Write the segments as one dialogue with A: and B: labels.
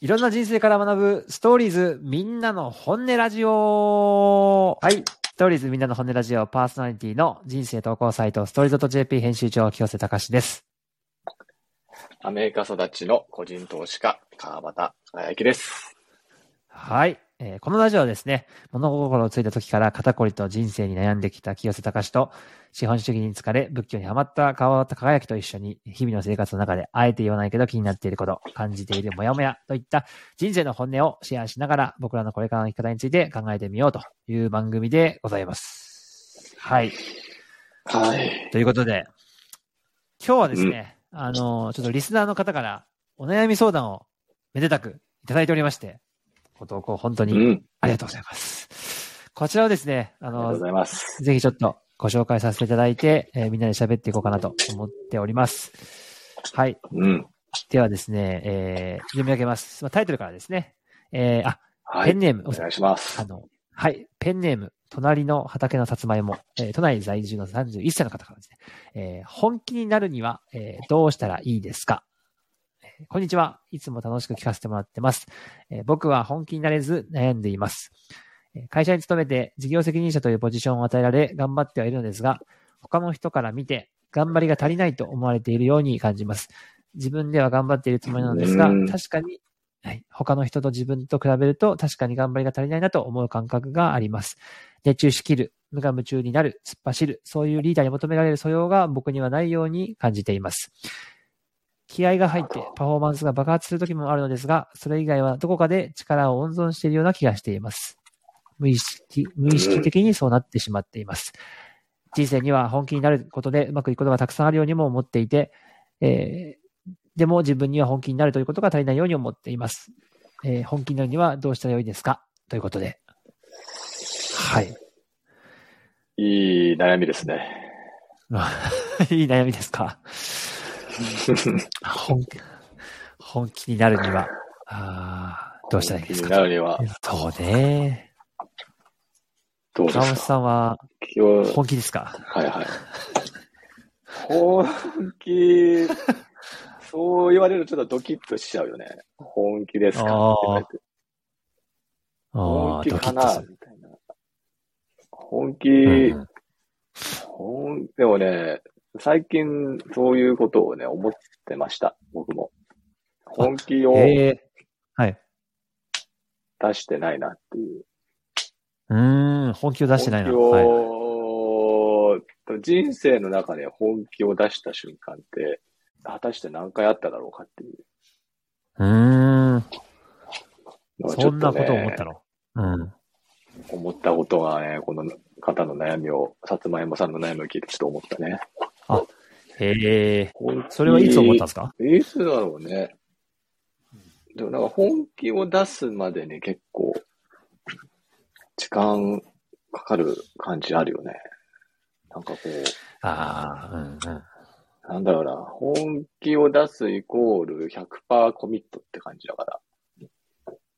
A: いろんな人生から学ぶストーリーズみんなの本音ラジオはい。ストーリーズみんなの本音ラジオパーソナリティの人生投稿サイトストーリーズ .jp 編集長清瀬隆です。
B: アメリカ育ちの個人投資家、川端輝之です。
A: はい。えーこのラジオはですね、物心をついた時から肩こりと人生に悩んできた清瀬隆と、資本主義に疲れ、仏教にハマった川端輝きと一緒に、日々の生活の中で、あえて言わないけど気になっていること、感じているモヤモヤといった人生の本音をシェアしながら、僕らのこれからの生き方について考えてみようという番組でございます。はい。
B: はい。
A: ということで、今日はですね、あの、ちょっとリスナーの方からお悩み相談をめでたくいただいておりまして、ご投稿本当に
B: うん。
A: ありがとうございます。こちらをですね、あの
B: ありがとうご、ざいます。
A: ぜひちょっとご紹介させていただいて、えーみんなで喋っていこうかなと思っております。はい。
B: うん。
A: ではですね、えー読み上げます。まあタイトルからですね。えーあ、
B: はい。
A: ペンネーム、
B: お願いします
A: あ。の、はい、ペンネーム、隣の畑のさつまいも、えー都内在住の31歳の方からですね、えー本気になるには、えーどうしたらいいですか、えーこんにちは。いつも楽しく聞かせてもらってます。えー僕は本気になれず悩んでいます。えー会社に勤めて事業責任者というポジションを与えられ頑張ってはいるのですが、他の人から見て頑張りが足りないと思われているように感じます。自分では頑張っているつもりなのですが
B: うん、
A: 確かにはい。他の人と自分と比べると確かに頑張りが足りないなと思う感覚があります。熱中しきる、無我夢中になる、突っ走る、そういうリーダーに求められる素養が僕にはないように感じています。気合が入ってパフォーマンスが爆発する時もあるのですが、それ以外はどこかで力を温存しているような気がしています。無意識、無意識的にそうなってしまっています。人生には本気になることでうまくいくことがたくさんあるようにも思っていて、えーでも自分には本気になるということが足りないように思っています。えー本気になるにはどうしたらよいですか？ということで。はい。
B: いい悩みですね。
A: いい悩みですか？本気、本気になるには、あーどうしたらいいですか
B: 気になるには、
A: そうね。
B: どうですか？
A: 川本さんは本気ですか？
B: はいはい。本気、そう言われるとちょっとドキッとしちゃうよね。本気ですか？って言われて
A: あ
B: 本気かな？みたいな。本気、
A: うん。
B: ほん、でもね、最近そういうことをね、思ってました。僕も。本気を
A: ええはい。
B: 出してないなっていう。
A: うーん、本気を出してないな。
B: 本気
A: はい。
B: を、人生の中で本気を出した瞬間って、果たして何回あっただろうかっていう
A: うーん、
B: のがち
A: そんなことを思ったの？うん。
B: 思ったことがね、この方の悩みを、さつまいもさんの悩みを聞いてちょっと思ったね。
A: へえ、それはいつ思ったんですか？
B: いつだろうね。でもなんか本気を出すまでに結構、時間かかる感じあるよね。なんかこう、
A: ああ、うんうん。
B: なんだろうな、本気を出すイコール100%コミットって感じだから、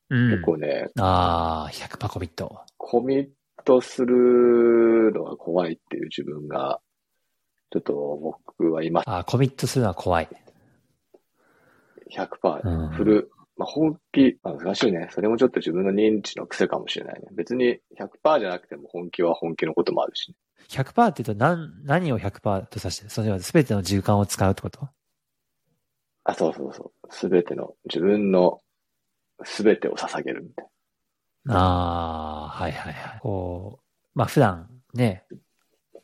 A: うん
B: 結構ね、
A: ああ、100%コミット。
B: コミットするのが怖いっていう自分が、ちょっと僕は今
A: ああ、コミットするのは怖い。
B: 100%
A: うん
B: 振る。まあ、本気、まあ、難しいね。それもちょっと自分の認知の癖かもしれないね。別に100%じゃなくても本気は本気のこともあるし、ね。
A: 100%って言うと何、何を100%と指してる？それは全ての時間を使うってこと？
B: あ、そうそうそう。すべての、自分のすべてを捧げるみたい
A: ああ、はいはいはい。こう、まあ普段ね、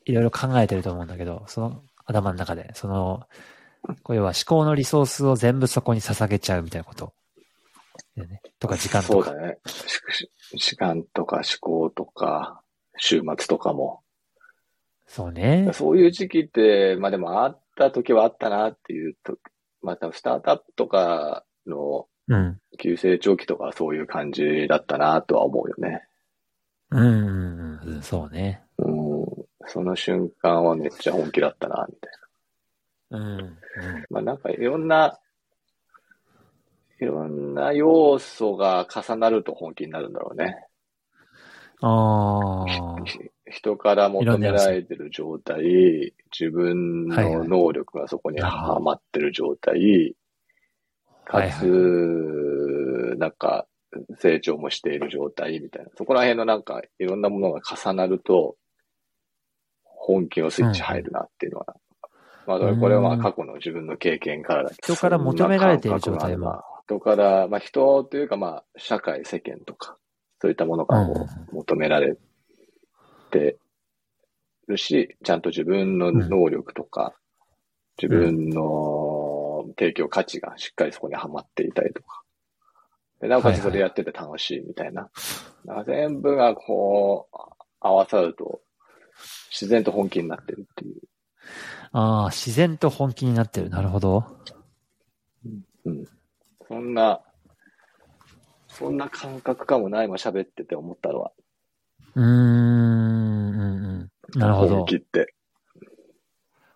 A: いろいろ考えてると思うんだけど、その頭の中で、その、こう要は思考のリソースを全部そこに捧げちゃうみたいなこと。ね。とか時間
B: な。
A: とか。
B: そうだね。し時間とか思考とか、週末とかも。
A: そうね。
B: そういう時期って、まあでもあった時はあったなっていうと、またスタートアップとかの
A: うん。
B: 急成長期とかそういう感じだったなとは思うよね。
A: うんうんうんうん。そうね。
B: うん。その瞬間はめっちゃ本気だったな、みたい
A: うん。うん。
B: な。まあなんかいろんな、いろんな要素が重なると本気になるんだろうね。
A: ああ。
B: ひ人から求められてる状態、自分の能力がそこにはまってる状態、かつ、なんか、成長もしている状態みたいな。そこら辺のなんか、いろんなものが重なると、本気のスイッチ入るなっていうのは、まあ、これはまあ過去の自分の経験からだ
A: 人から求められている状態も。
B: 人から、まあ人というかまあ社会、世間とか、そういったものからこう求められてるし、ちゃんと自分の能力とか、自分の提供価値がしっかりそこにはまっていたりとか。でなおかつそれやってて楽しいみたいな。なんか全部がこう、合わさると、自然と本気になってるっていう。
A: ああ、自然と本気になってる。なるほど。
B: うん。そんな、そんな感覚かもないも喋ってて思ったのは。
A: うーん、うん、うん。なるほど
B: 本。気って。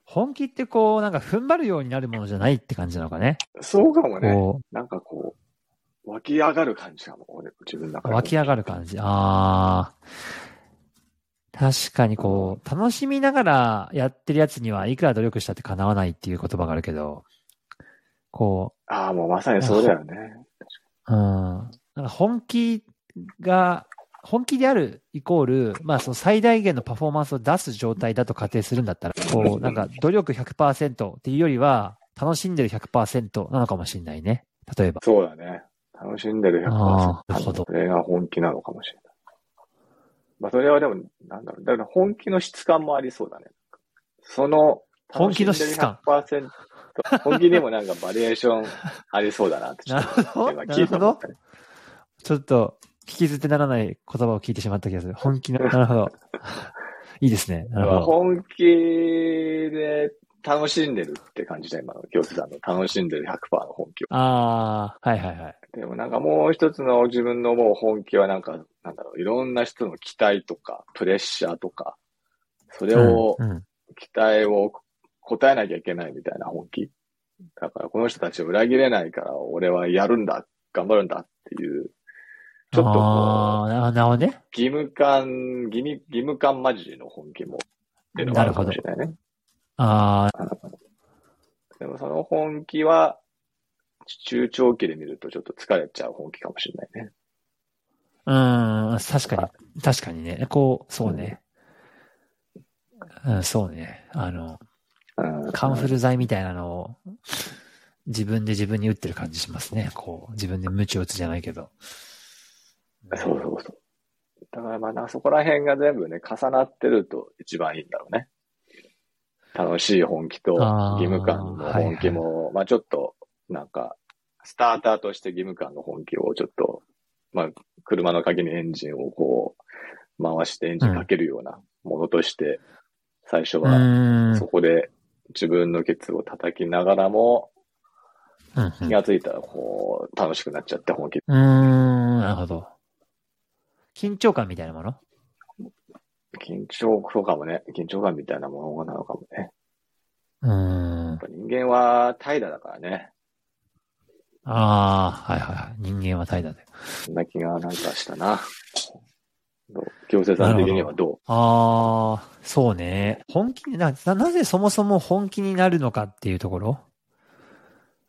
A: 本気ってこう、なんか踏ん張るようになるものじゃないって感じなのかね。
B: そうかもね。
A: こ
B: なんかこう、湧き上がる感じかも、俺、自分の中
A: う、
B: で。
A: 湧き上がる感じ。ああ。確かにこう、楽しみながらやってるやつにはいくら努力したって叶わないっていう言葉があるけど、こ
B: ああ、もうまさにそうだよね。
A: う、うん。なんか本気が、本気であるイコール、まあその最大限のパフォーマンスを出す状態だと仮定するんだったら、こう、なんか努力100%っていうよりは、楽しんでる100%なのかもしれないね。例えば。
B: そうだね。楽しんでる100%。
A: あーなるほど
B: それが本気なのかもしれない。まあ、それはでも、なんだろう。だから本気の質感もありそうだね。その、
A: 本気の質感
B: 楽しんでる100%。本気にもなんかバリエーションありそうだなって、ちょっと
A: なるほど
B: 今聞いたね
A: ちょっと、聞き捨てならない言葉を聞いてしまった気がする。本気の、なるほど。いいですね。なるほど。
B: 本気で楽しんでるって感じだ、今の京瀬さんの楽しんでる100%の本気を。
A: ああ、はいはいはい。
B: でもなんかもう一つの自分のもう本気はなんか、なんだろう、いろんな人の期待とか、プレッシャーとか、それを、
A: うんうん
B: 期待を答えなきゃいけないみたいな本気？だからこの人たちを裏切れないから俺はやるんだ、頑張るんだっていう、ちょっとこ
A: ああ、ななるほどね。
B: う、義務感、義務、義務感混じりの本気も、っていうのがあるかもしれないね。
A: ああ、
B: でもその本気は、中長期で見るとちょっと疲れちゃう本気かもしれないね。
A: うん、確かに、確かにね。こう、そうね。うん、そうね。あの、
B: うん
A: カンフル剤みたいなのを、自分で自分に打ってる感じしますね。こう、自分で鞭を打つじゃないけど。
B: そうそうそう。だからまあな、そこら辺が全部ね、重なってると一番いいんだろうね。楽しい本気と義務感の本気も、まあちょっと、なんか、スターターとして義務感の本気をちょっと、まあ、車の鍵にエンジンをこう、回してエンジンかけるようなものとして、最初
A: う
B: は。そこで自分のケツを叩きながらも、
A: うんうん
B: 気がついたらこう、楽しくなっちゃって本気。
A: うーん、なるほど。緊張感みたいなもの？
B: 緊張とかもね、緊張感みたいなものなのかもね。
A: うーん
B: 人間は怠惰だからね。
A: ああ、はいはいはい。人間は怠惰で。
B: そんな気がなんかしたな。どう強制さん的にはど
A: ああ、そうね。本気にな、な、なぜそもそも本気になるのかっていうところ？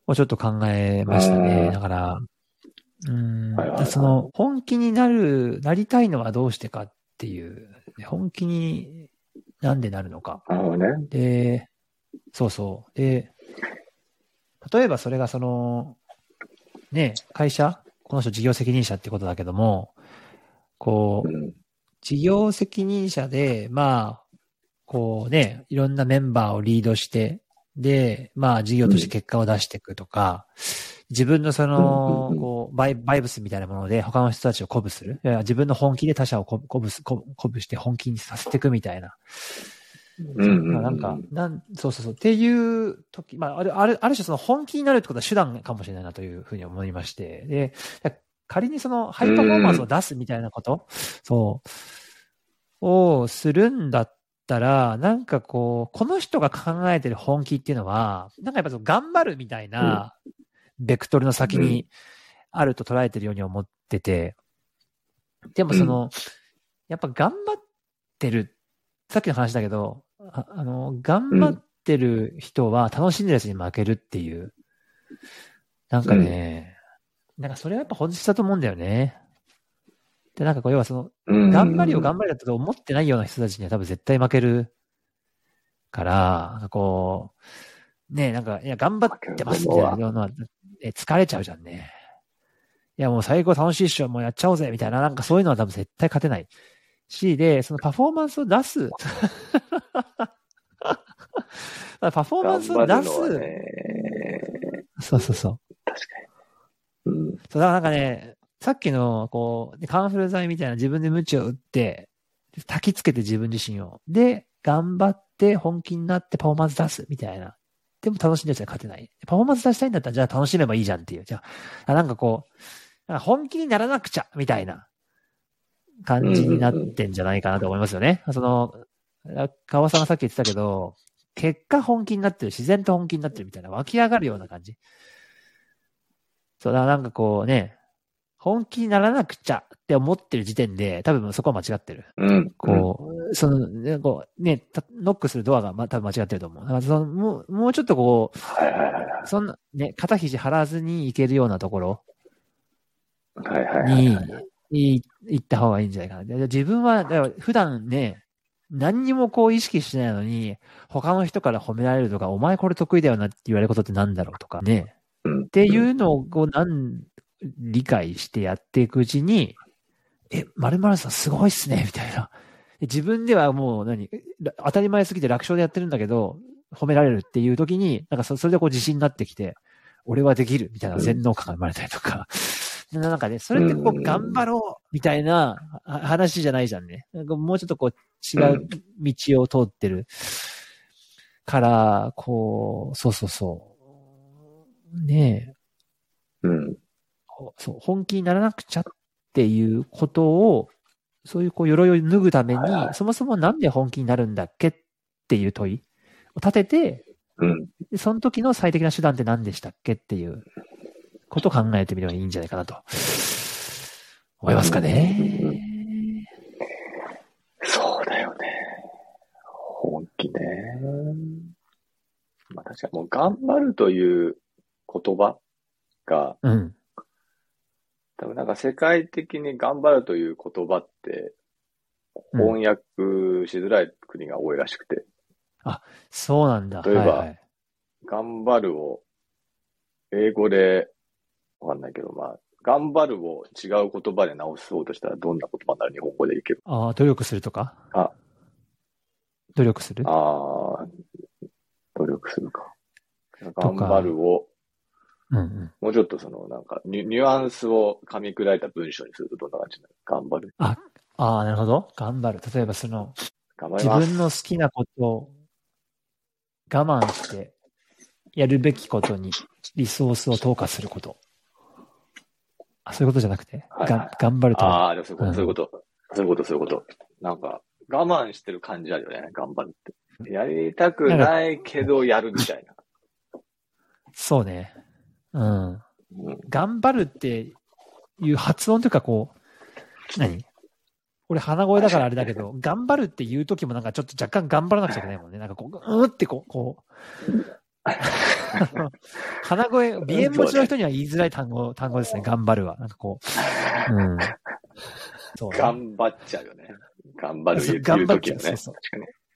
A: をちょっと考えました
B: う
A: ね。
B: ん
A: だから、うーん、
B: はいはいはい
A: その、本気になる、なりたいのはどうしてかっていう、本気になんでなるのか。
B: うなるほどね。
A: で、そうそう。で、例えばそれがその、ね、会社この人事業責任者ってことだけども、こう
B: う、ん。
A: 事業責任者で、まあ、こうね、いろんなメンバーをリードして、で、まあ事業として結果を出していくとか、自分のその
B: う、ん
A: こう、バイバイブスみたいなもので他の人たちを鼓舞する。いや自分の本気で他者を鼓鼓舞鼓舞して本気にさせていくみたいな。
B: うん
A: まあなんか、なん、そうそうそう。っていう時、まあ、ある、ある、ある種その本気になるってことは手段かもしれないなというふうに思いまして。で、仮にそのハイパフォーマンスを出すみたいなこと、そう、をするんだったら、なんかこう、この人が考えてる本気っていうのは、なんかやっぱその頑張るみたいな、ベクトルの先にあると捉えてるように思ってて、でもその、やっぱ頑張ってる、さっきの話だけど、ああの、頑張ってる人は楽しんでるやつに負けるっていう。なんかね、なんかそれはやっぱ本質だと思うんだよね。で、なんかこう、要はその、
B: うん
A: 頑張りを頑張りだったと思ってないような人たちには多分絶対負けるから、なんかこう、ねえ、なんか、いや、頑張ってますみたいなのは、え疲れちゃうじゃんね。いや、もう最高楽しいっしょ、もうやっちゃおうぜ、みたいな、なんかそういうのは多分絶対勝てない。し、で、そのパフォーマンスを出す。パフォーマンスを出す。
B: ね、
A: そうそうそう。
B: 確かに。うん。
A: そう、だからなんかね、さっきの、こう、カンフル剤みたいな自分で鞭を打って、焚きつけて自分自身を。で、頑張って本気になってパフォーマンス出すみたいな。でも楽しんでるやつは勝てない。パフォーマンス出したいんだったら、じゃあ楽しめばいいじゃんっていう。じゃあ、あなんかこう、本気にならなくちゃみたいな感じになってんじゃないかなと思いますよね。その、川さんがさっき言ってたけど、結果本気になってる、自然と本気になってるみたいな湧き上がるような感じ。そうだ、なんかこうね、本気にならなくちゃって思ってる時点で、多分そこは間違ってる。
B: うん。
A: こう、その、ね、こう、ね、たノックするドアが、ま、多分間違ってると思う。だからその、もう、もうちょっとこ。う、そんな、ね、肩肘張らずに行けるようなところ
B: はいはいはい。
A: に、に行った方がいいんじゃないかな。で自分は、だから普段ね、何にもこう意識してないのに、他の人から褒められるとか、お前これ得意だよなって言われることってなんだろうとかね。
B: うん
A: っていうのをこうなん理解してやっていくうちに、え、〇〇さんすごいっすね、みたいな。で自分ではもう何、ら当たり前すぎて楽勝でやってるんだけど、褒められるっていう時に、なんかそそれでこう自信になってきて、俺はできるみたいな全能感が生まれたりとか。なんかね、それってこ
B: う
A: 頑張ろうみたいなあ話じゃないじゃんね。なんかもうちょっとこう違う道を通ってるから、こう、そうそうそう。ねえ。
B: うん。
A: そう、本気にならなくちゃっていうことを、そういうこう、鎧を脱ぐためにそもそもなんで本気になるんだっけっていう問いを立てて、
B: うん。
A: でその時の最適な手段って何でしたっけっていうことを考えてみればいいんじゃないかなと。思いますかね。
B: そうだよね。本気ね。まあ確かにもう頑張るという言葉が、
A: うん。
B: 多分なんか世界的に頑張るという言葉って翻訳しづらい国が多いらしくて、
A: そうなんだ。
B: 例えば
A: はいはい、
B: 頑張るを英語でわかんないけど、まあ、頑張るを違う言葉で直そうとしたらどんな言葉になる日本語でいける
A: ああ、努力するとか？
B: あ
A: 努力する？
B: ああ、努力するか。頑張るを、
A: うんうん。
B: もうちょっとその、なんかニュ、ニュアンスを噛み砕いた文章にするとどんな感じになる？頑張る。
A: ああ、なるほど。頑張る。例えばその、自。分の好きなことを我慢してやるべきことにリソースを投下すること。あ、そういうことじゃなくて、
B: はい
A: が頑張るとは。
B: ああ、でもそういうこと、そういうこと。そういうこと、そういうこと。なんか、我慢してる感じあるよね、頑張るって。やりたくないけどやるみたいな。
A: そうね。うん。
B: うん
A: 頑張るっていう発音というかこう、何？俺鼻声だからあれだけど、頑張るっていう時もなんかちょっと若干頑張らなくちゃいけないもんね。なんかこう、うーってこう、こう。鼻声、鼻炎持ちの人には言いづらい単語、単語ですね。頑張るは。なんかこう。うん。そうね、
B: 頑張っちゃうよね。頑張る
A: 頑張っちゃう。そうそう。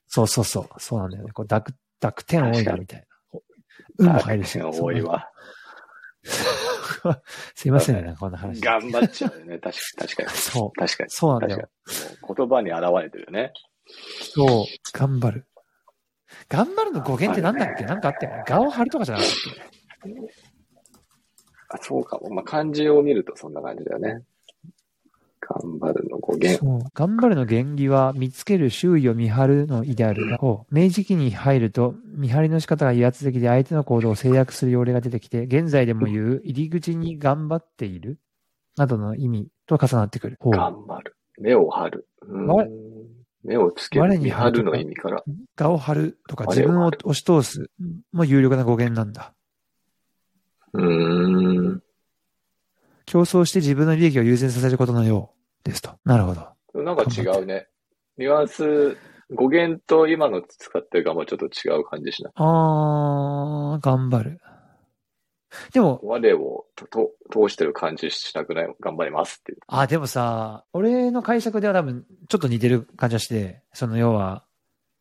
A: そうそうそう。そうなんだよね。こう濁、濁点多いな、みたいな。こううんも入るし。
B: 多いわ。
A: すいませんね、こんな話。
B: 頑張っちゃうよね。確か確かに。
A: そう。
B: 確かに。
A: そうなんだよ
B: 言葉に現れてるよね。
A: そう。頑張る。頑張るの語源ってなんだっけ？なんかあって、画を張るとかじゃなかったっけ？
B: あ、そうかも。まあ、漢字を見るとそんな感じだよね。頑張るの語源。
A: そう。頑張るの原理は、見つける周囲を見張るの意である。こう明治期に入ると、見張りの仕方が威圧的で相手の行動を制約する要例が出てきて、現在でも言う、入り口に頑張っているなどの意味と重なってくる。
B: 頑張る。目を張る。うん
A: 我
B: 目をつける。
A: 我に
B: 見張るの意味から。
A: 画を張るとか自分を押し通すも有力な語源なんだ。
B: うーん。
A: 競争して自分の利益を優先させることのようですと。なるほど。
B: なんか違うね。ニュアンス、語源と今の使ってるかもちょっと違う感じしない。
A: あー、頑張る。でも、
B: 我をとと通してる感じしなくない？頑張りますっていう。
A: あ、でもさ、俺の解釈では多分、ちょっと似てる感じがして、その要は、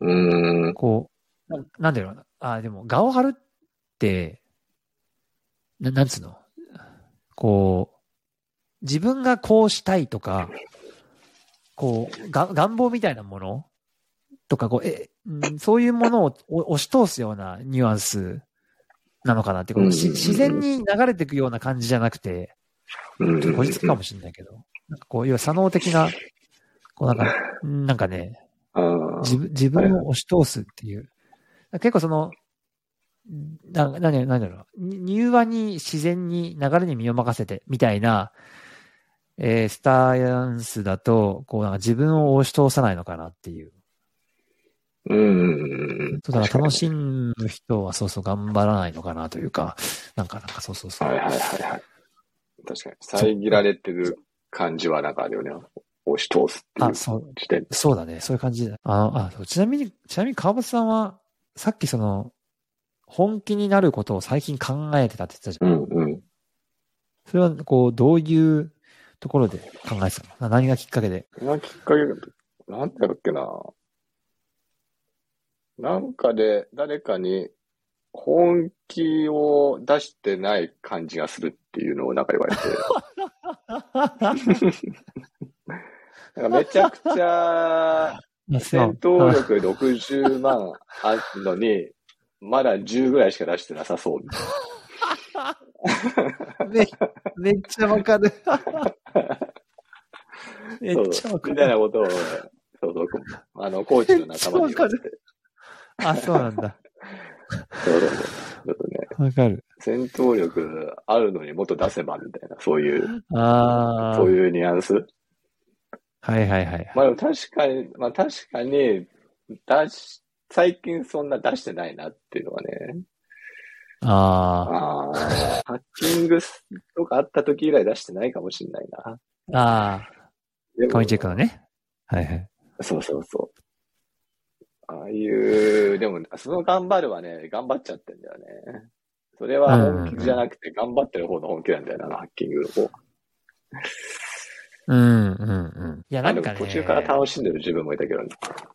B: うーん。
A: こう、ななんだろうな。あ、でも、顔張るって、ななんつうの？こう、自分がこうしたいとか、こう、が願望みたいなものとか、こう、え、うんそういうものをお押し通すようなニュアンスなのかなって、こうし
B: うん
A: 自然に流れていくような感じじゃなくて、
B: うん
A: ちょっとこじつくかもしれないけど、なんかこう、要は左脳的な、こうなんか、なんかね、自分自分を押し通すっていう。結構その、な、な、なんだろう。に柔和に自然に流れに身を任せてみたいな、えースタインスだと、こうなんか自分を押し通さないのかなっていう。
B: うん
A: そうだから楽しむ人はそうそう頑張らないのかなというか、なんかなんかそうそうそう。
B: はいはいはいはい。確かに。遮られてる感じはなんかあるよね。押し通すってい
A: あ、
B: う
A: そう、
B: 時点で。
A: そうだね。そういう感じだ。あの、あ、そうちなみに、ちなみに川端さんは、さっきその、本気になることを最近考えてたって言ってたじゃん。
B: うんうん。
A: それは、こう、どういうところで考えてたの？な何がきっかけで？
B: そのきっかけ、なんだろっけな。なんかで誰かに本気を出してない感じがするっていうのをなんか言われて。なんかめちゃくちゃ戦闘力60万あるのに、まだ10ぐらいしか出してなさそうみたい
A: めめっちゃわかる。めっ
B: な。
A: ちゃわか
B: みたいな
A: る。
B: ことを、そうそう、あの、コーチの仲間に言われて。
A: あ、そうなんだ。
B: そうそうそう。ちょっとね、
A: わかる。
B: 戦闘力あるのにもっと出せばみたいな、そういう、
A: ああ。
B: そういうニュアンス？
A: はいはいはい。
B: まあでも確かに、まあ確かに、出し、最近そんな出してないなっていうのはね。
A: あ
B: ああ、ハッキングとかあった時以来出してないかもしれないな。
A: あ。ああ。
B: でも
A: カミチェックのね。はいはい。
B: そうそうそう。ああいう、でも、その頑張るはね、頑張っちゃってんだよね。それは本気じゃなくて、頑張ってる方の本気なんだよな、ハッキングの方。
A: うんうんうん。いや、なんかね。
B: 途中から楽しんでる自分もいたけどね。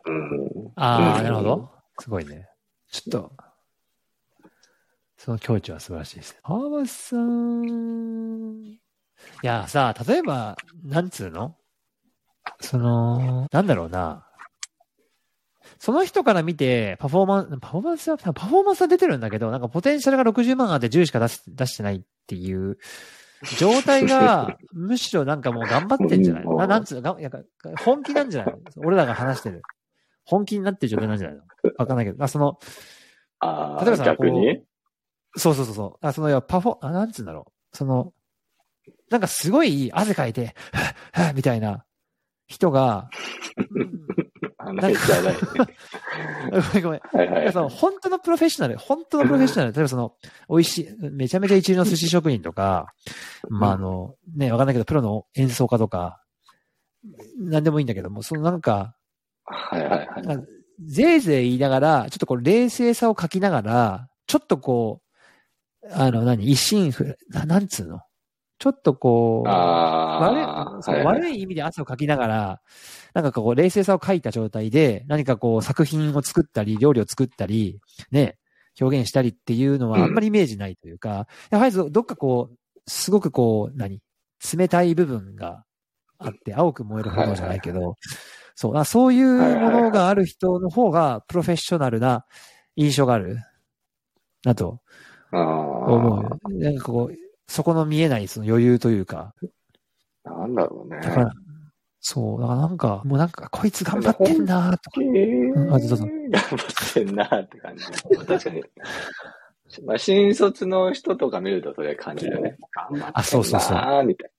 B: うん。
A: ああ、
B: うん
A: なるほど。すごいね。ちょっと、その境地は素晴らしいです。川端さん。いや、さ、例えば、なんつうの？その、なんだろうな。その人から見て、パフォーマンス、パフォーマンスは、パフォーマンスは出てるんだけど、なんかポテンシャルが60万あって10しか出し出してないっていう状態が、むしろなんかもう頑張ってんじゃないの？ななんつうの本気なんじゃないの？俺らが話してる。本気になってる状態なんじゃないの？わかんないけど。あ、その、
B: ああ、
A: 例えばさ
B: 逆に？
A: そうそうそうそう。あ、その、パフォ、あ、なんつうんだろう。その、なんかすごい汗かいて、みたいな人が、
B: あ、ないじゃない。
A: ごめんごめん。
B: はいはい
A: その本当のプロフェッショナル、本当のプロフェッショナル、例えばその、美味しい、めちゃめちゃ一流の寿司職人とか、まああの、ね、わかんないけど、プロの演奏家とか、なんでもいいんだけども、そのなんか、
B: はいはいはい。
A: ぜいぜい言いながら、ちょっとこう冷静さを書きながら、ちょっとこう、あの、何、一心不、ななんつうの？ちょっとこう、悪い
B: はいはい。
A: 悪い意味で汗をかきながら、なんかこう、冷静さを書いた状態で、何かこう、作品を作ったり、料理を作ったり、ね、表現したりっていうのは
B: うん
A: あんまりイメージないというか、やはりどどっかこう、すごくこう、何冷たい部分があって、青く燃える炎じゃないけど、そう、あそういうものがある人の方が、プロフェッショナルな印象がある、なと思う。なんかこう、そこの見えないその余裕というか、
B: なんだろうね。
A: だから、そう、だからなんか、もうなんか、こいつ頑張ってんなとか。
B: ん
A: あどうぞ
B: 頑張ってんなって感じ。確かに。まあ、新卒の人とか見るとそれ感じるよね。頑張ってんな
A: あそうそうそう
B: ーみたい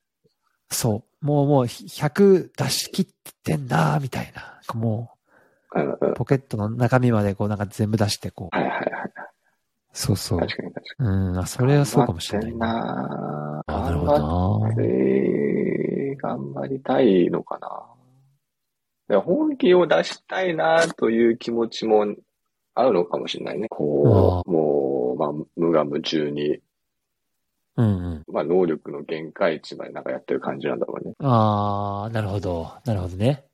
A: そう。もうもう100出し切ってんなみたいな。も
B: う、
A: ポケットの中身までこうなんか全部出してこう。
B: はいはいはい。
A: そうそう。
B: 確かに確かに。
A: うん、あそれはそうかもしれない
B: な
A: あなるほどな
B: 頑張りたいのかな。いや本気を出したいなという気持ちもあるのかもしれないね。こう、もう、まあ、無我夢中に
A: うんうん。
B: まあ、能力の限界値までなんかやってる感じなんだろうね。
A: あー、なるほど。なるほどね。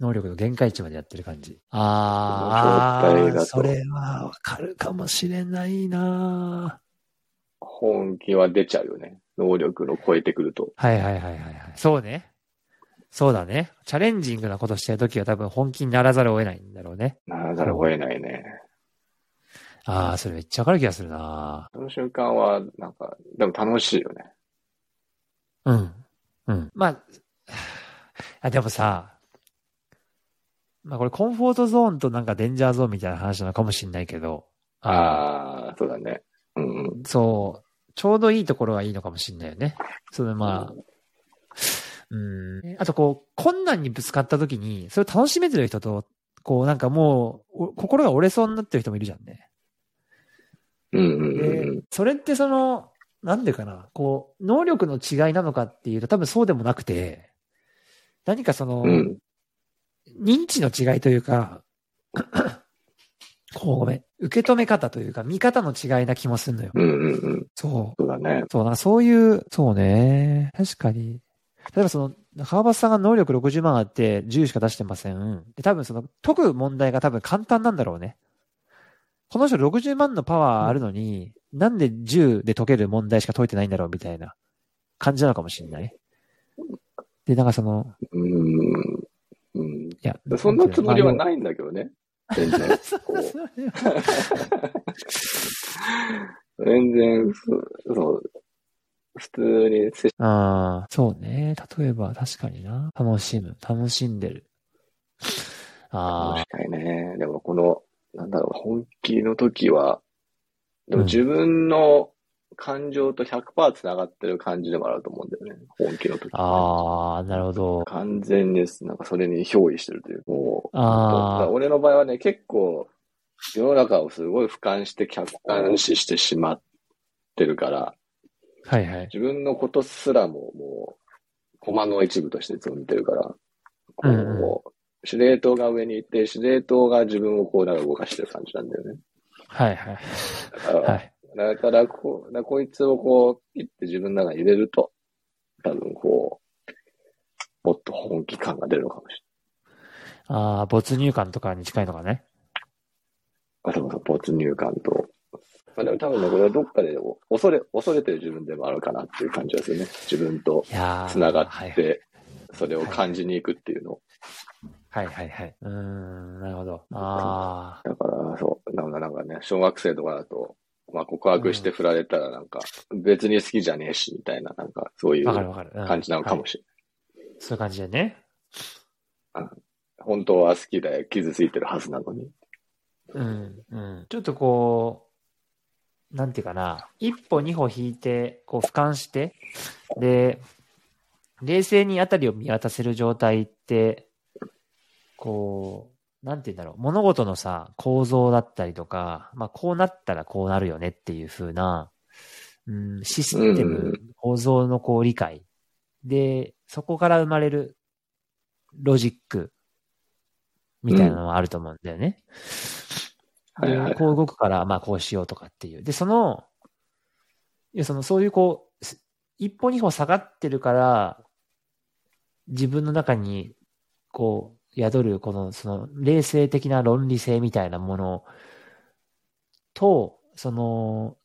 A: 能力の限界値までやってる感じ。ああーそれはわかるかもしれないな
B: 本気は出ちゃうよね。能力の超えてくると。
A: はいはいはいはいはい。そうね。そうだね。チャレンジングなことしてるときは多分本気にならざるを得ないんだろうね。
B: ならざるを得ないね。
A: あー、それめっちゃわかる気がするな
B: その瞬間は、なんか、でも楽しいよね。
A: うん。うん。まあ、あ、でもさ、まあこれコンフォートゾーンとなんかデンジャーゾーンみたいな話なのかもしれないけど、あ
B: ああ、そうだね。うんうん。
A: そう、ちょうどいいところはいいのかもしれないよね。そのまあ、うん。あとこう、困難にぶつかった時に、それを楽しめてる人と、こうなんかもう、お心が折れそうになってる人もいるじゃんね。
B: うんうんうん
A: で、それってその、なんでかな、こう、能力の違いなのかっていうと多分そうでもなくて、何かその、
B: うん。うん。
A: 認知の違いというか、こうごめん、受け止め方というか、見方の違いな気もするのよ。
B: うんうんうん。
A: そう。
B: そうだね。
A: そう、なそういう、そうね。確かに。例えばその、川端さんが能力60万あって10しか出してません。で、多分その、解く問題が多分簡単なんだろうね。この人60万のパワーあるのに、なんで10で解ける問題しか解いてないんだろうみたいな感じなのかもしれない。で、なんかその、
B: うん。うん。
A: いや、
B: そんなつもりは
A: い。
B: ないんだけどね。全然。全然、そそう。普通に
A: ああ、そうね。例えば、確かにな。楽しむ。楽しんでる。あ
B: 確かにね。でもこの、なんだろう、本気の時は、でも
A: うん
B: 自分の感情と100%繋がってる感じでもあると思うんだよね。本気の時。
A: あ、ああ、なるほど。
B: 完全に、なんかそれに憑依してるという。もう、
A: あ
B: 俺の場合はね、結構、世の中をすごい俯瞰して客観視してしまってるから、
A: はいはい。
B: 自分のことすらももう、コマの一部としていつも見てるから、こう、
A: うんうん
B: 司令塔が上にいて、司令塔が自分をこう、なんか動かしてる感じなんだよね。
A: はいはい。はい。
B: だからこう、だこいつをこう、ピッて自分の中に入れると、多分こう、もっと本気感が出るのかもし
A: ああ、没入感とかに近いのかね。
B: れない。あ、そうそう、没入感と。まあでも多分ね、これはどっかで恐れ、恐れてる自分でもあるかなっていう感じがするね。自分と繋が
A: はい
B: って、それを感じに行くっていうの。
A: はいはいはい。うーん、なるほど。あ
B: だから、そう、なんかなんかね、小学生とかだと、まあ告白して振られたらなんか、別に好きじゃねえし、みたいな、なんか、そういう感じなのかも
A: はい
B: しれない。
A: そういう感じでね。
B: 本当は好きで傷ついてるはずなのに。
A: うん、うん。ちょっとこう、なんていうかな、一歩二歩引いて、こう俯瞰して、で、冷静にあたりを見渡せる状態って、こう、なんていうんだろう、物事のさ、構造だったりとか、まあこうなったらこうなるよねっていう風な、うん、システ
B: うん
A: ム、構造のこう理解。で、そこから生まれるロジックみたいなのはあると思うんだよね。で
B: はいはい
A: こう動くから、まあこうしようとかっていう。で、その、いや、その、そういうこう、す一歩二歩下がってるから、自分の中に、こう、宿る、この、その、冷静的な論理性みたいなものと、その、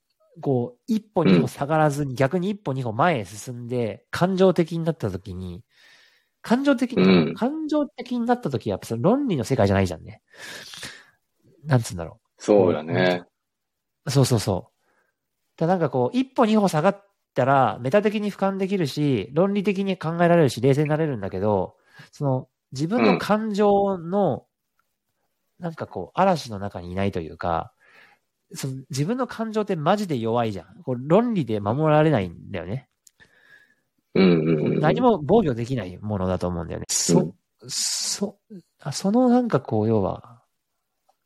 A: こう、一歩二歩下がらずに、逆に一歩二歩前へ進んで、感情的になった時に、感情的に、
B: うん
A: 感情的になった時は、やっぱその論理の世界じゃないじゃんね。なんつうんだろう。
B: そうだね。
A: そうそうそう。だなんかこう、一歩二歩下がったら、メタ的に俯瞰できるし、論理的に考えられるし、冷静になれるんだけど、その、自分の感情の、なんかこう、嵐の中にいないというか、その自分の感情ってマジで弱いじゃん。こう論理で守られないんだよね。
B: うんうんうん。
A: 何も防御できないものだと思うんだよね。そ、
B: うん
A: そ、あそのなんかこう、要は、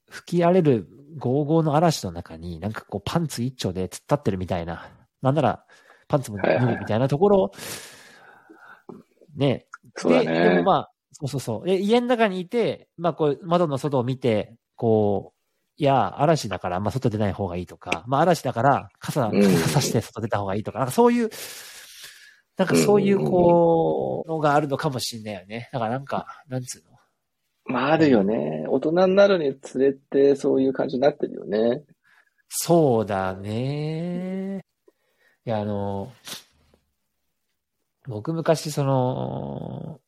A: 吹き荒れるゴーゴーの嵐の中に、なんかこうパンツ一丁で突っ立ってるみたいな、なんならパンツも脱ぐみたいなところ、ね。
B: そうだ
A: で、でも
B: ね。
A: まあ、そうそうそう。で、家の中にいて、まあこう、窓の外を見て、こいや、嵐だからま外出ない方がいいとか、まあ嵐だから傘、
B: うん
A: 傘して外出た方がいいとか、なんかそういう、なんかそういう、こう、のがあるのかもしんないよね。だからなんか、なんつうの？
B: まああるよね。大人になるにつれてそういう感じになってるよね。
A: そうだね。いや、あの、僕昔その、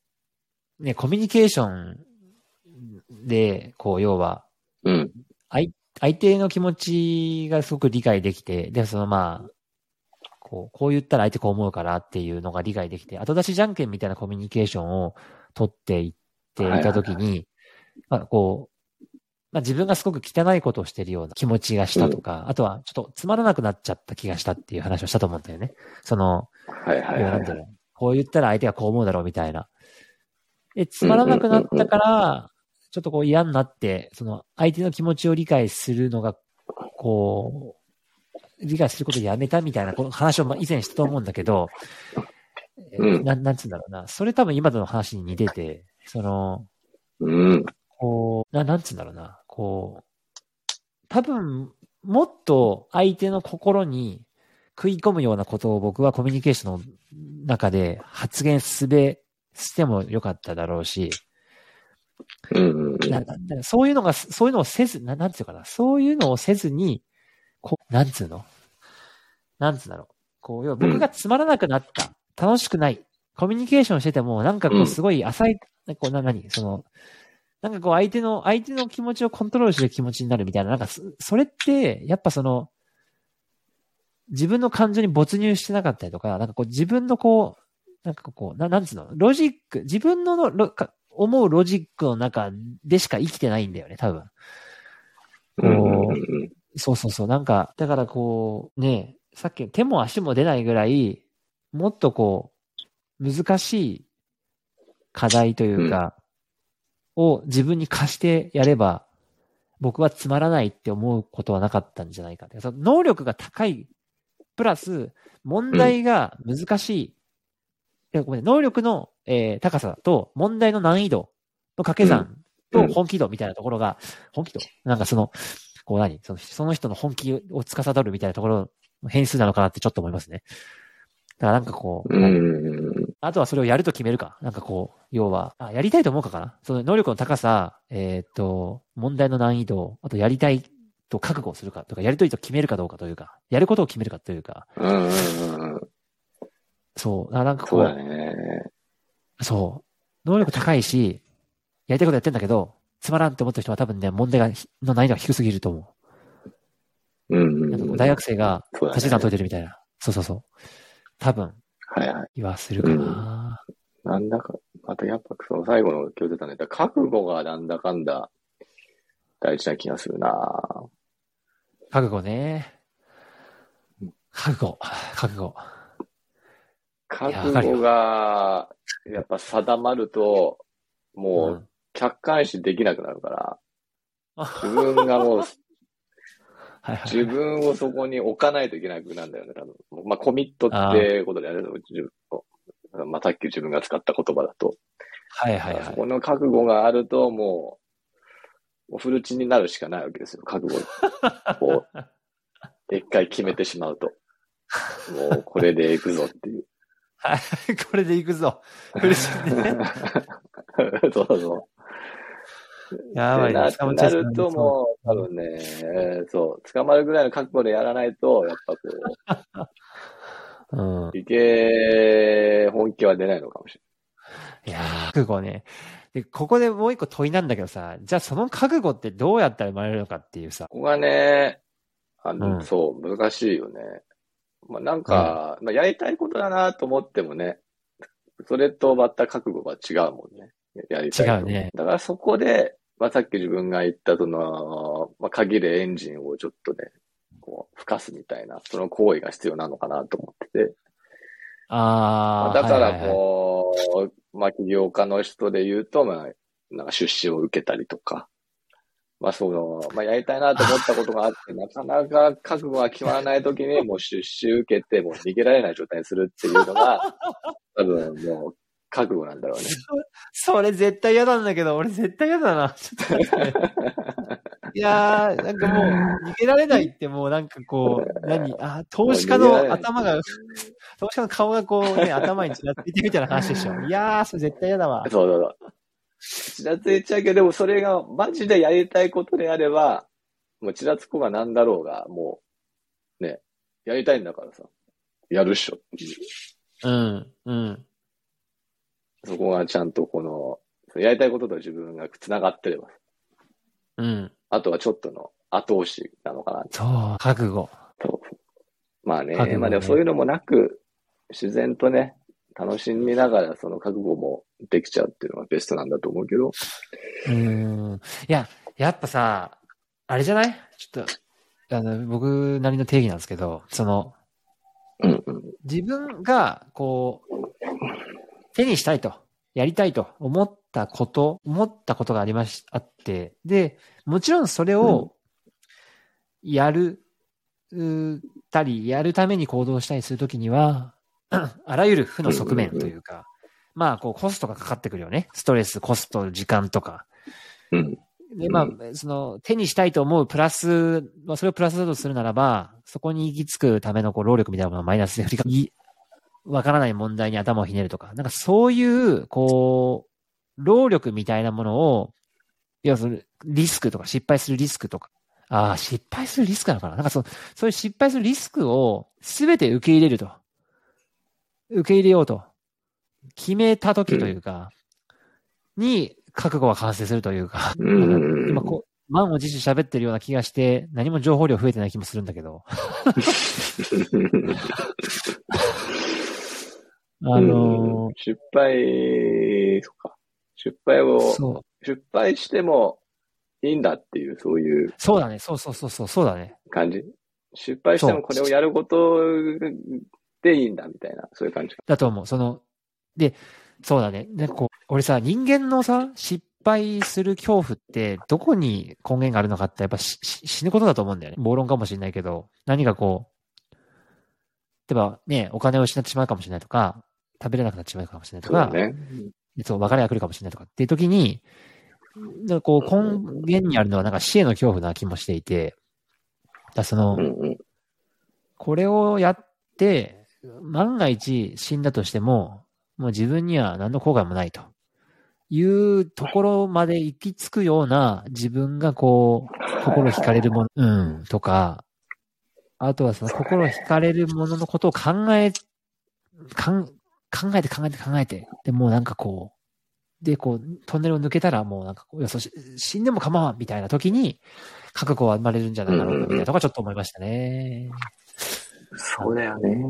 A: ね、コミュニケーションで、こう、要は、
B: うん。
A: 相相手の気持ちがすごく理解できて、で、そのまあ、こう、こう言ったら相手こう思うからっていうのが理解できて、後出しじゃんけんみたいなコミュニケーションを取っていっていたときに、まあ、こう、まあ自分がすごく汚いことをしてるような気持ちがしたとか、あとはちょっとつまらなくなっちゃった気がしたっていう話をしたと思うんだよね。その、
B: はいはいはいはい。
A: こう言ったら相手がこう思うだろうみたいな。え、つまらなくなったから、ちょっとこう嫌になって、その相手の気持ちを理解するのが、こう、理解することをやめたみたいなこの話をまあ以前したと思うんだけど、え
B: うん
A: なん、なんつうんだろうな。それ多分今との話に似てて、その、
B: うん。
A: こう、な、なんつうんだろうな。こう、多分、もっと相手の心に食い込むようなことを僕はコミュニケーションの中で発言すべ、してもよかっただろうし、なななそういうのが、そういうのをせず、ななんつうかな、そういうのをせずに、こう、なんつうの？なんつうんだろう。こう、要は僕がつまらなくなった、楽しくない、コミュニケーションしてても、なんかこ
B: うん。
A: う、すごい浅い、こう、な、なに、その、なんかこう、相手の、相手の気持ちをコントロールする気持ちになるみたいな、なんかそ、それって、やっぱその、自分の感情に没入してなかったりとか、なんかこう、自分のこう、なんかこう、ななんつうの、ロジック、自分ののロか思うロジックの中でしか生きてないんだよね、多分。
B: うんうんうん
A: そうそうそう。なんか、だからこう、ね、さっき手も足も出ないぐらい、もっとこう、難しい課題というか、を自分に貸してやれば、僕はつまらないって思うことはなかったんじゃないか。その能力が高い、プラス、問題が難しい。ごめん能力の、えー高さと問題の難易度の掛け算と
B: うん。
A: 本気度みたいなところが、本気度？なんかその、こう何？そのその人の本気を司るみたいなところの変数なのかなってちょっと思いますね。だからなんかこう、あとはそれをやると決めるか。なんかこう、要は、あ、やりたいと思うかかな？その能力の高さ、えーっと、問題の難易度、あとやりたいと覚悟するかとか、やりとりと決めるかどうかというか、やることを決めるかというか、そう、あなんかこう、
B: そうだね。
A: そう、能力高いし、やりたいことやってんだけど、つまらんって思ってる人は多分ね、問題がひ、の難易度が低すぎると思
B: うんうん
A: う。なん大学生が足し算解いてるみたいな。そうそうそう。多分、
B: はいはい。
A: 言わせるかな。
B: なんだか、またやっぱその最後の今日出たネタ、覚悟がなんだかんだ大事な気がするな
A: 覚悟ね。覚悟、覚悟。
B: 覚悟が、やっぱ定まると、も
A: う
B: う客観視できなくなるから、
A: ん
B: 自分がもう。自分をそこに置かないといけなくなるんだよね、多分。まあ、コミットってことであれば、自分まあ、さっき自分が使った言葉だと。
A: はいはいはい。
B: そこの覚悟があると、もう、もうフルチンになるしかないわけですよ、覚悟を。一回決めてしまうと。もう、これで行くぞっていう。
A: はい、これで行くぞ。苦しいね。
B: そうそう。
A: やばいね
B: な
A: 捕まっちゃ
B: ないるともう、多分ね、そう、捕まるぐらいの覚悟でやらないと、やっぱこ
A: うん。
B: う、いけ、本気は出ないのかもしれ
A: いやー覚悟ね。で、ここでもう一個問いなんだけどさ、じゃあその覚悟ってどうやったら生まれるのかっていうさ。
B: ない。ここがね、あの、
A: うん
B: そう、難しいよね。まあなんか、まあやりたいことだなと思ってもね、それとまた覚悟が違うもんね。やりたい
A: 違うね
B: だからそこで、まあさっき自分が言ったその、まあ限るエンジンをちょっとね、こう、吹かすみたいな、その行為が必要なのかなと思ってて。
A: あー。
B: だから
A: はいはいはい
B: こう、まあ起業家の人で言うと、まあ、なんか出資を受けたりとか、まあその、まあやりたいなと思ったことがあって、なかなか覚悟が決まらないときにもう出資受けて、もう逃げられない状態にするっていうのが、多分もう覚悟なんだろうね。
A: それ絶対嫌なんだけど、俺絶対嫌だな。ちょっと待って。いやー、なんかもう、逃げられないってもうなんかこう、何？あ、投資家の頭が、投資家の顔がこうね、頭にちらついてみたいな話でしょ。いやー、それ絶対嫌だわ。
B: そうそうそう。ちらついちゃうけど、でもそれがマジでやりたいことであれば、もうちらつこがなんだろうが、もう、ね、やりたいんだからさ、やるっしょっていう。
A: うん、うん。
B: そこがちゃんとこの、やりたいことと自分が繋がってれば、
A: うん。
B: あとはちょっとの後押しなのかな
A: そう、覚悟。
B: と。まあね、
A: ね
B: まあでもそういうのもなく、自然とね、楽しみながらその覚悟もできちゃうっていうのがベストなんだと思うけど。
A: うーん。いや、やっぱさ、あれじゃない？ちょっと、あの、僕なりの定義なんですけど、その、
B: うんうん。
A: 自分が、こう、手にしたいと、やりたいと思ったこと、思ったことがありまし、あって、で、もちろんそれを、やる、うたり、やるために行動したりするときには、あらゆる負の側面というか、まあ、こう、コストがかかってくるよね。ストレス、コスト、時間とか。
B: うん。
A: で、まあ、その、手にしたいと思うプラス、まあ、それをプラスだとするならば、そこに行き着くための、こう、労力みたいなものをマイナスで振りかいわからない問題に頭をひねるとか、なんかそういう、こう、労力みたいなものを、いや、それ、リスクとか、失敗するリスクとか、ああ、失敗するリスクなのかななんかそう、そういう失敗するリスクをすべて受け入れると。受け入れようと。決めた時というか、に、覚悟は完成するというか、今こう、満を持して喋ってるような気がして、何も情報量増えてない気もするんだけど。あの
B: うん失敗、そっか。失敗
A: ー
B: を。失敗してもいいんだっていう、そういう
A: そうだね。そうそうそうそう、そうだね。
B: 感じ。失敗してもこれをやることでいいんだみたいな、そういう感じか。
A: だと思う。その、で、そうだね。なんかこう、俺さ、人間のさ、失敗する恐怖って、どこに根源があるのかって、やっぱしし死ぬことだと思うんだよね。暴論かもしれないけど、何かこう、例えばね、お金を失ってしまうかもしれないとか、食べれなくなってしまうかもしれないとか、
B: そうだね。
A: そう、別れが来るかもしれないとかっていう時に、なんかこう、根源にあるのはなんか死への恐怖な気もしていて、だその。これをやって、万が一死んだとしても、もう自分には何の後悔もないというところまで行き着くような自分がこう、心惹かれるもの、うん、とか、あとはその心惹かれるもののことを考え、かん考えて考えて考えて、で、もうなんかこう、で、こう、トンネルを抜けたらもうなんかこう、よそし、死んでも構わんみたいな時に、覚悟は生まれるんじゃないだろうかみたいなとこはちょっと思いましたね。
B: そうだよね。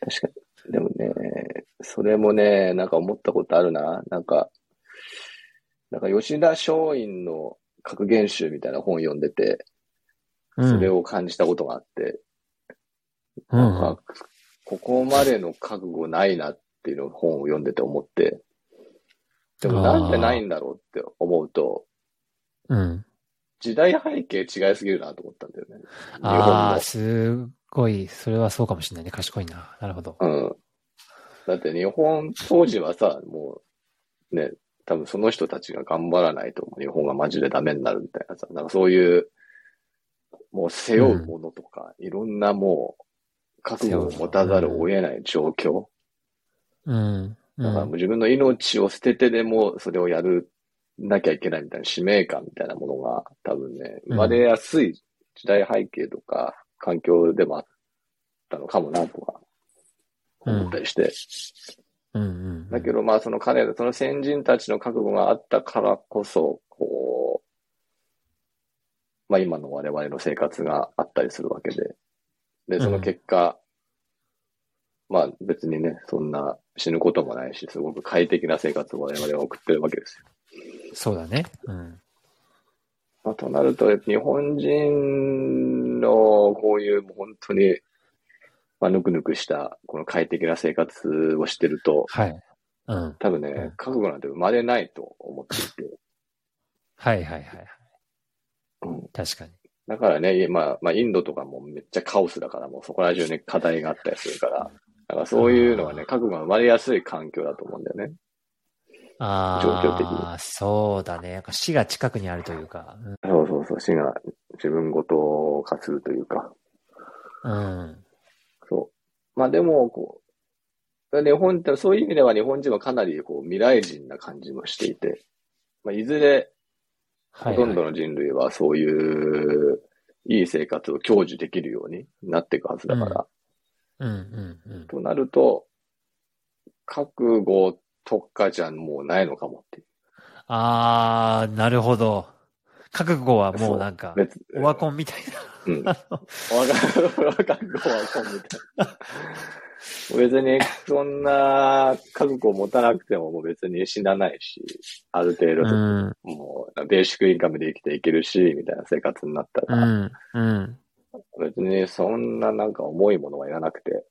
B: 確かに。でもね、それもね、なんか思ったことあるな。なんか、なんか吉田松陰の格言集みたいな本読んでて、
A: うん
B: それを感じたことがあって、
A: うん
B: なんか、ここまでの覚悟ないなっていうのを本を読んでて思って、でもなんでないんだろうって思うと、
A: うん。
B: 時代背景違いすぎるなと思ったんだよね。
A: ああ、
B: の。
A: すごい、それはそうかもしれないね。賢いな。なるほど。
B: うん。だって日本、当時はさ、もう、ね、多分その人たちが頑張らないと、日本がマジでダメになるみたいなさ、なんかそういう、もう背負うものとか、いろんなもう、覚悟を持たざるを得ない状況。
A: うん。う
B: だからもう
A: ん。
B: 自分の命を捨ててでもそれをやるなきゃいけないみたいな使命感みたいなものが多分ね、生まれやすい時代背景とか環境でもあったのかもなとか思ったりして。
A: うん。うん。
B: だけどまあその彼ら、その先人たちの覚悟があったからこそ、こう、まあ今の我々の生活があったりするわけで。で、その結果、まあ別にね、そんな死ぬこともないし、すごく快適な生活を我々は送ってるわけですよ。
A: そうだね。うん。
B: まあ、となると、日本人のこういう本当に、まあ、ぬくぬくした、この快適な生活をしてると、
A: はい。うん。
B: 多分ね
A: うん、
B: 覚悟なんて生まれないと思っていて。
A: はいはいはいはい。
B: うん
A: 確かに。
B: だからね、まあ、まあ、インドとかもめっちゃカオスだから、もうそこら中ね、課題があったりするから、だからそういうのがね、覚悟が生まれやすい環境だと思うんだよね。
A: あ
B: 状況的に
A: あ、そうだね。なんか死が近くにあるというか。
B: そうそうそう、死が自分ごと化するというか。
A: うん。
B: そう。まあでも、こう、日本って、そういう意味では日本人はかなりこう未来人な感じもしていて、まあ、いずれ
A: はい、
B: ほとんどの人類はそういういい生活を享受できるようになっていくはずだから、
A: うんうんうん。
B: となると、覚悟とかじゃもうないのかもっていう。
A: あー、なるほど。覚悟はもうなんか、
B: 別、
A: オワコンみたい
B: うん。
A: な。あの
B: わかる、覚悟はこうみたいな。別に、そんな覚悟を持たなくてももう別に死なないし、ある程度、
A: うん、
B: もう、ベーシックインカムで生きていけるし、みたいな生活になった
A: う
B: ら、
A: ん、うん。
B: 別にそんななんか重いものはいらなくて、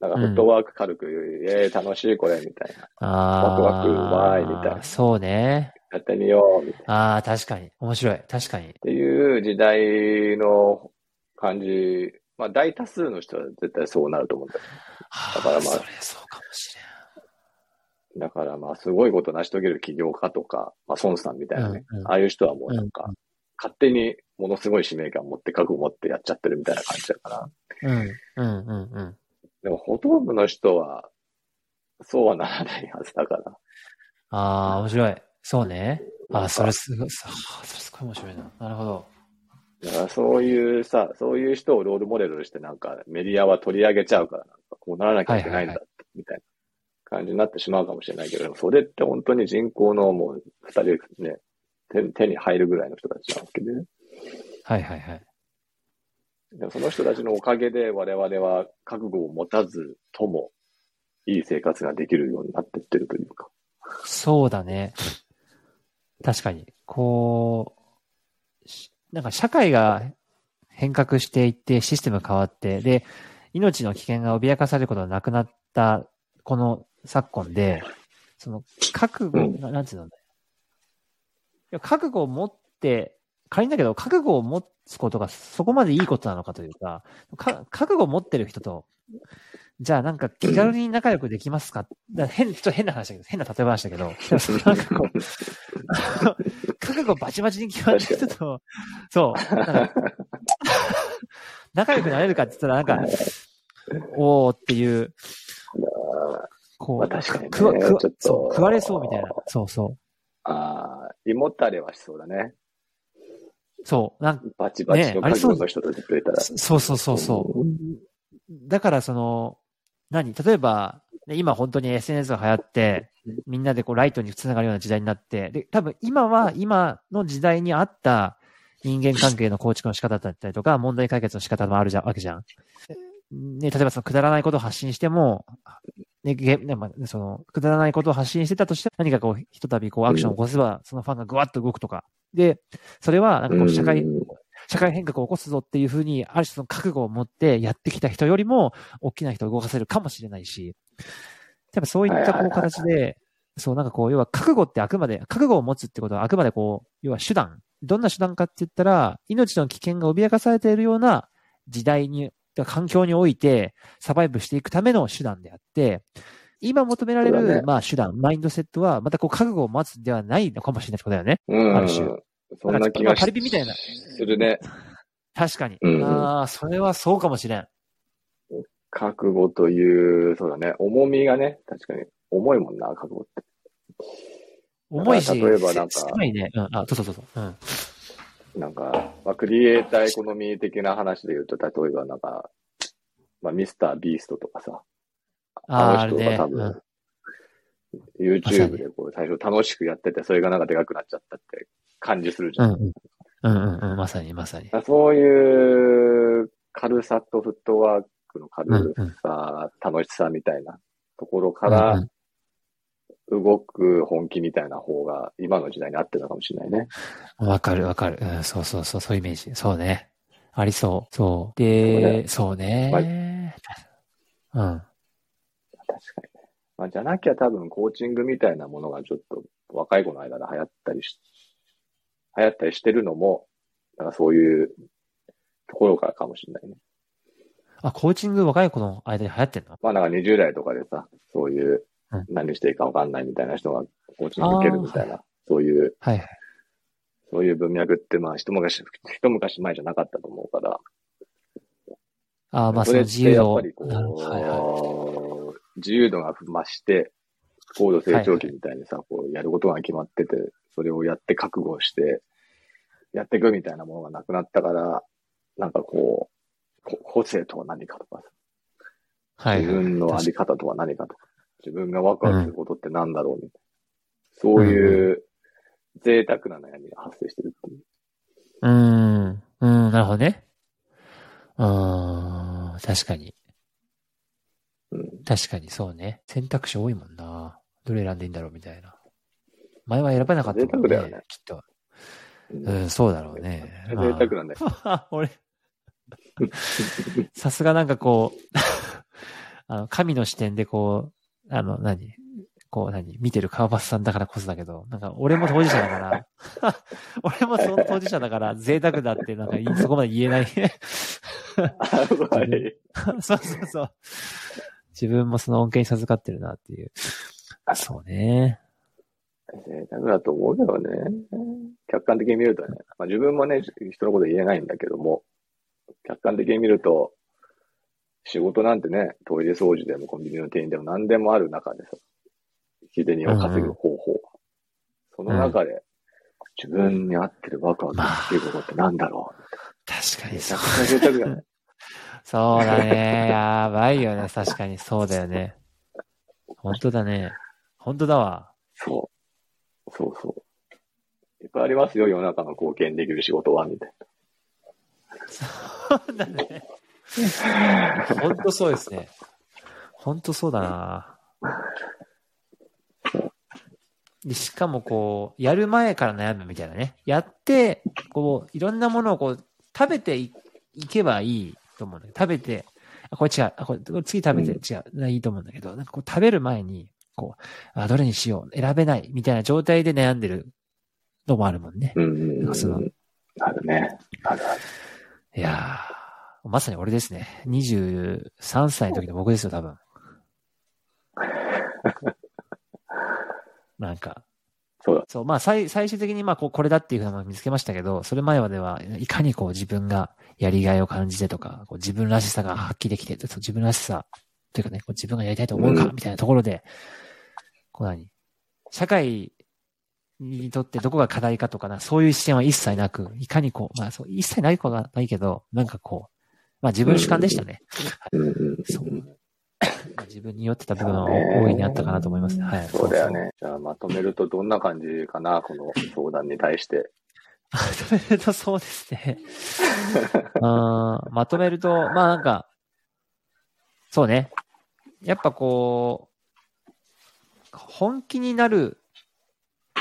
B: なんかフットワーク軽く、えー、楽しいこれ、みたいな。
A: あー。
B: ワクワクわーいみたいな
A: そうね。
B: やってみよう、みたいな。
A: あー、確かに。面白い。確かに。
B: っていう時代の感じ、まあ大多数の人は絶対そうなると思うんだよ。
A: は
B: だからまあ
A: それそうかもしれん。
B: だからまあすごいこと成し遂げる起業家とか、まあ孫さんみたいなね、
A: うんうん
B: ああいう人はもうなんか、
A: うん
B: 勝手にものすごい使命感持って覚悟持ってやっちゃってるみたいな感じだから。
A: うん、うん、うん、うん。
B: でもほとんどの人は、そうはならないはずだから。
A: あー、面白い。そうね。あそれすごい、そそれすごい面白いな。なるほど。
B: だからそういうさ、そういう人をロールモデルとしてなんかメディアは取り上げちゃうから、なんかこうならなきゃいけないんだ、
A: はい
B: みたいな感じになってしまうかもしれないけど、でもそれって本当に人口のもう二人ね、手手に入るぐらいの人たちなわけで、ね、
A: はいはいはい。
B: でもその人たちのおかげで我々は覚悟を持たずともいい生活ができるようになってってるというか。
A: そうだね。確かに。こう、しなんか社会が変革していって、システムが変わって、で、命の危険が脅かされることがなくなった、この昨今で、その、覚悟、
B: うん
A: ななんていうの？覚悟を持って、仮にだけど、覚悟を持つことがそこまでいいことなのかというか、か覚悟を持ってる人と、じゃあなんか気軽に仲良くできますか？変、ちょっと変な話だけど、変な例え話だけど、なんかこう、覚悟バチバチに決まってる人と、そう、仲良くなれるかって言ったらなんか、おーっていう、こう、
B: まあ確かにね
A: 食われそうみたいな。そうそ
B: ああ、胃もたれはしそうだね。
A: う。そう。なん
B: バチバチの覚悟の人とずっといたら。
A: そうそうそうそう。だからその、何？例えば、ね今本当に SNS が流行って、みんなでこうライトにつながるような時代になって、で、多分今は今の時代に合った人間関係の構築の仕方だったりとか、問題解決の仕方もあるじゃん、わけじゃん。ね、例えばそのくだらないことを発信しても、ね、ゲねまあ、その、くだらないことを発信してたとしても、何かこう、ひとたびこうアクションを起こせば、そのファンがぐわっと動くとか。で、それは、なんかこう、社会、
B: うん
A: 社会変革を起こすぞっていうふうに、ある種その覚悟を持ってやってきた人よりも、大きな人を動かせるかもしれないし、やっぱそういったこう形で、そうなんかこう、要は覚悟ってあくまで、覚悟を持つってことはあくまでこう、要は手段。どんな手段かって言ったら、命の危険が脅かされているような時代に、環境においてサバイブしていくための手段であって、今求められる、まあ手段、マインドセットは、またこう覚悟を待つではないのかもしれないってことだよね。
B: うん。
A: ある種
B: そんな気
A: まあ
B: がし
A: パリピみたいな。
B: するね。
A: 確かに。
B: うん
A: ああ、それはそうかもしれん。
B: 覚悟という、そうだね。重みがね、確かに重いもんな、覚悟って。
A: 重いし、
B: 例えばなんか
A: いね。うん、あ、そうそうそうそう。うん。
B: なんか、まあ、クリエイターエコノミー的な話で言うと、例えばなんか、まあ、ミスタービーストとかさ、
A: あ
B: の人が多分、YouTube でこう最初楽しくやってて、それがなんかでかくなっちゃったって感じするじゃん。
A: うんうん。うんうんうん。まさにまさに。
B: そういう軽さとフットワークの軽
A: うんうん
B: さ、楽しさみたいなところか
A: うんう
B: ら
A: ん
B: 動く本気みたいな方が今の時代に合ってるのかもしれないね。
A: わかるわかる。うん、そうそうそう、そういうイメージ。そうね。ありそう。そう。
B: そうね
A: で、そうね。うん。
B: 確かにね。まあ、じゃなきゃ多分コーチングみたいなものがちょっと若い子の間で流行ったりし、流行ったりしてるのも、なんかそういうところからかもしれないね。
A: あ、コーチング若い子の間で流行ってんの？
B: まあなんか20代とかでさ、そういう
A: うん
B: 何していいか分かんないみたいな人がコーチング受けるみたいな、そういう、
A: はいはい。
B: そういう文脈って、まあ、一昔、一昔前じゃなかったと思うから、
A: ああ、まあその自由度を。
B: やっぱりこ
A: なるほどはいはい。
B: う、自由度が増して、高度成長期みたいにさ、こう、やることが決まってて、それをやって覚悟して、やっていくみたいなものがなくなったから、なんかこう、こ個性とは何かとかさ、
A: はいはい。
B: 自分のあり方とは何かとか、自分がワクワクすることって何だろうみたいな。そういう贅沢な悩みが発生してるっていう。
A: うーん。うん、なるほどね。うーん、確かに。
B: うん。
A: 確かにそうね。選択肢多いもんな。どれ選んでいいんだろうみたいな。前は選べなかったもんね。
B: 贅沢だよね
A: きっと。
B: うん
A: うん、そうだろうね。
B: 贅沢なんだよ。
A: あ 俺、さすがなんかこう、あの、神の視点でこう、あの、何？こう何？見てる川端さんだからこそだけど、なんか俺も当事者だから、俺もその当事者だから贅沢だってなんかいそこまで言えない そうそうそう。自分もその恩恵に授かってるなっていう。そうね。
B: 贅沢だと思うけどね。客観的に見るとね。まあ、自分もね、人のこと言えないんだけども、客観的に見ると、仕事なんてね、トイレ掃除でもコンビニの店員でも何でもある中でさ、日銭を稼ぐ方法。その中で、自分に合ってるワクワクっていうことってなんだろう。
A: 確かにそう
B: く。ち。
A: そうだね。やばいよね。確かにそうだよね。本当だね。本当だわ。
B: そう。そうそう。いっぱいありますよ、世の中の貢献できる仕事は、みたい
A: そうだね。本当そうですね。本当そうだな。でしかもこう、やる前から悩むみたいなね。やって、こう、いろんなものをこう、食べていいけばいいと思うんだけど、食べて、あ、これ違う、あ、これ、次食べて、違う、いいと思うんだけど、なんかこう食べる前に、こう、あ、どれにしよう、選べない、みたいな状態で悩んでるのもあるもんね。
B: な。うんうんうん。
A: その
B: あるね。あるある。
A: いやー、まさに俺ですね。23歳の時の僕ですよ、多分。なんか、
B: そうだ。
A: そう、まあ最、最終的にまあこう、これだっていうのを見つけましたけど、それ前まではいかにこう自分がやりがいを感じてとか、こう自分らしさが発揮できて、自分らしさ、というかね、こう自分がやりたいと思うか、
B: うん
A: みたいなところで、こう何社会にとってどこが課題かとかな、そういう視点は一切なく、いかにこう、まあそう、一切ないことはないけど、なんかこう、まあ自分主観でしたね。
B: うんうん
A: そう。まあ自分に酔ってた部分は大いにあったかなと思いますね。はい。
B: そうだよね。じゃあまとめるとどんな感じかな、この相談に対して。
A: まとめるとそうですね。まとめると、まあなんか、そうね。やっぱこう、本気になる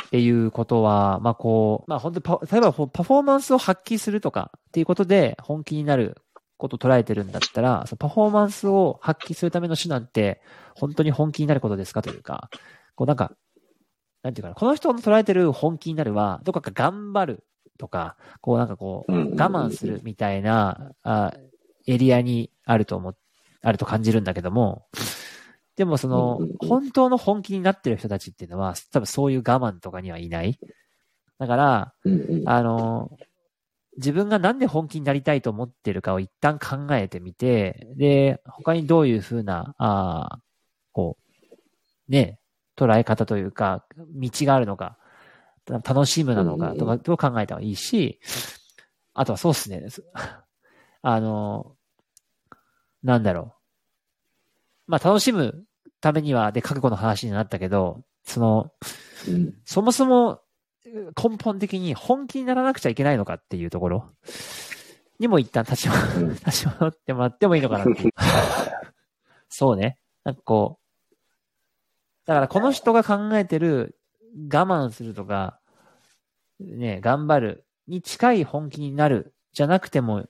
A: っていうことは、まあこう、まあ本当にパ、例えばパフォーマンスを発揮するとかっていうことで本気になることを捉えてるんだったら、そのパフォーマンスを発揮するための手段って、本当に本気になることですかというか、こうなんか、なんていうかな、この人の捉えてる本気になるは、どこか頑張るとか、こうなんかこう、我慢するみたいな、あエリアにあると思っ、あると感じるんだけども、でもその本当の本気になってる人たちっていうのは、多分そういう我慢とかにはいない。だから、あの、自分がなんで本気になりたいと思ってるかを一旦考えてみて、で、他にどういうふうな、あーこう、ね、捉え方というか、道があるのか、た楽しむなのかとか、と考えた方がいいし、あとはそうっすね。あの、なんだろう。まあ、楽しむためには、で、覚悟の話になったけど、その、
B: うん
A: そもそも根本的に本気にならなくちゃいけないのかっていうところにも一旦立ち戻
B: うん
A: 立ち戻ってもらってもいいのかなって。そうね。なんかこう、だからこの人が考えてる我慢するとか、ね、頑張るに近い本気になるじゃなくても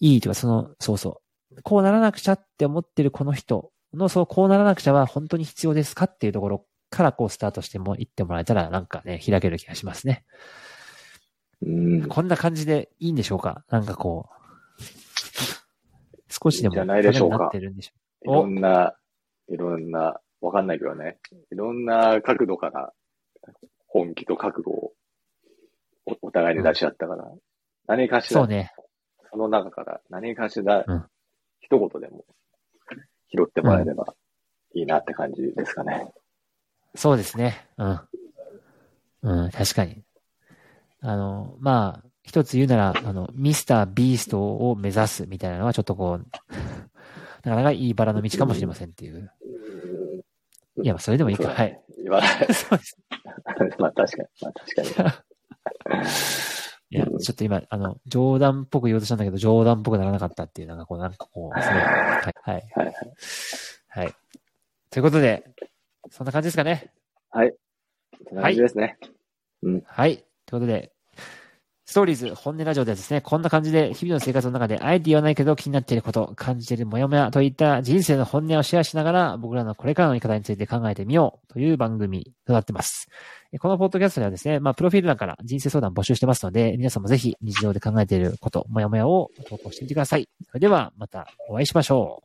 A: いいとか、その、そうそう。こうならなくちゃって思ってるこの人の、そう、こうならなくちゃは本当に必要ですかっていうところからこうスタートしても、言ってもらえたらなんかね、開ける気がしますね。
B: うん
A: こんな感じでいいんでしょうか？なんかこう、少しでも
B: いいんじゃないでしょうか
A: ためになってるんでしょ
B: いろんな、いろんなわかんないけどね。いろんな角度から本気と覚悟をおお互いに出し合ったから、何かしら、
A: そうね。
B: その中から何かしら
A: うん、
B: 一言でも拾ってもらえればいいなって感じですかね。
A: そうですね。うん。うん、確かに。あの、まあ、一つ言うなら、あの、ミスター・ビーストを目指すみたいなのはちょっとこう、なかなかいいバラの道かもしれませんっていう。いや、まあそれでもいいか。はい。。
B: 言わない。
A: そうです。
B: まあ確かに。まあ確かに。
A: いや、ちょっと今、あの、冗談っぽく言おうとしたんだけど、冗談っぽくならなかったっていう、なんかこう、なんかこう、すごい。はい。はい。
B: はいはい。
A: はい。ということで、そんな感じですかね。
B: はい。そんな感じですね。
A: はい。ということで、ストーリーズ本音ラジオではですね、こんな感じで日々の生活の中であえて言わないけど気になっていること、感じているモヤモヤといった人生の本音をシェアしながら僕らのこれからの生き方について考えてみようという番組となっています。えこのポッドキャストではですね、まあ、プロフィール欄から人生相談募集してますので、皆さんもぜひ日常で考えていること、モヤモヤを投稿してみてください。それではまたお会いしましょう。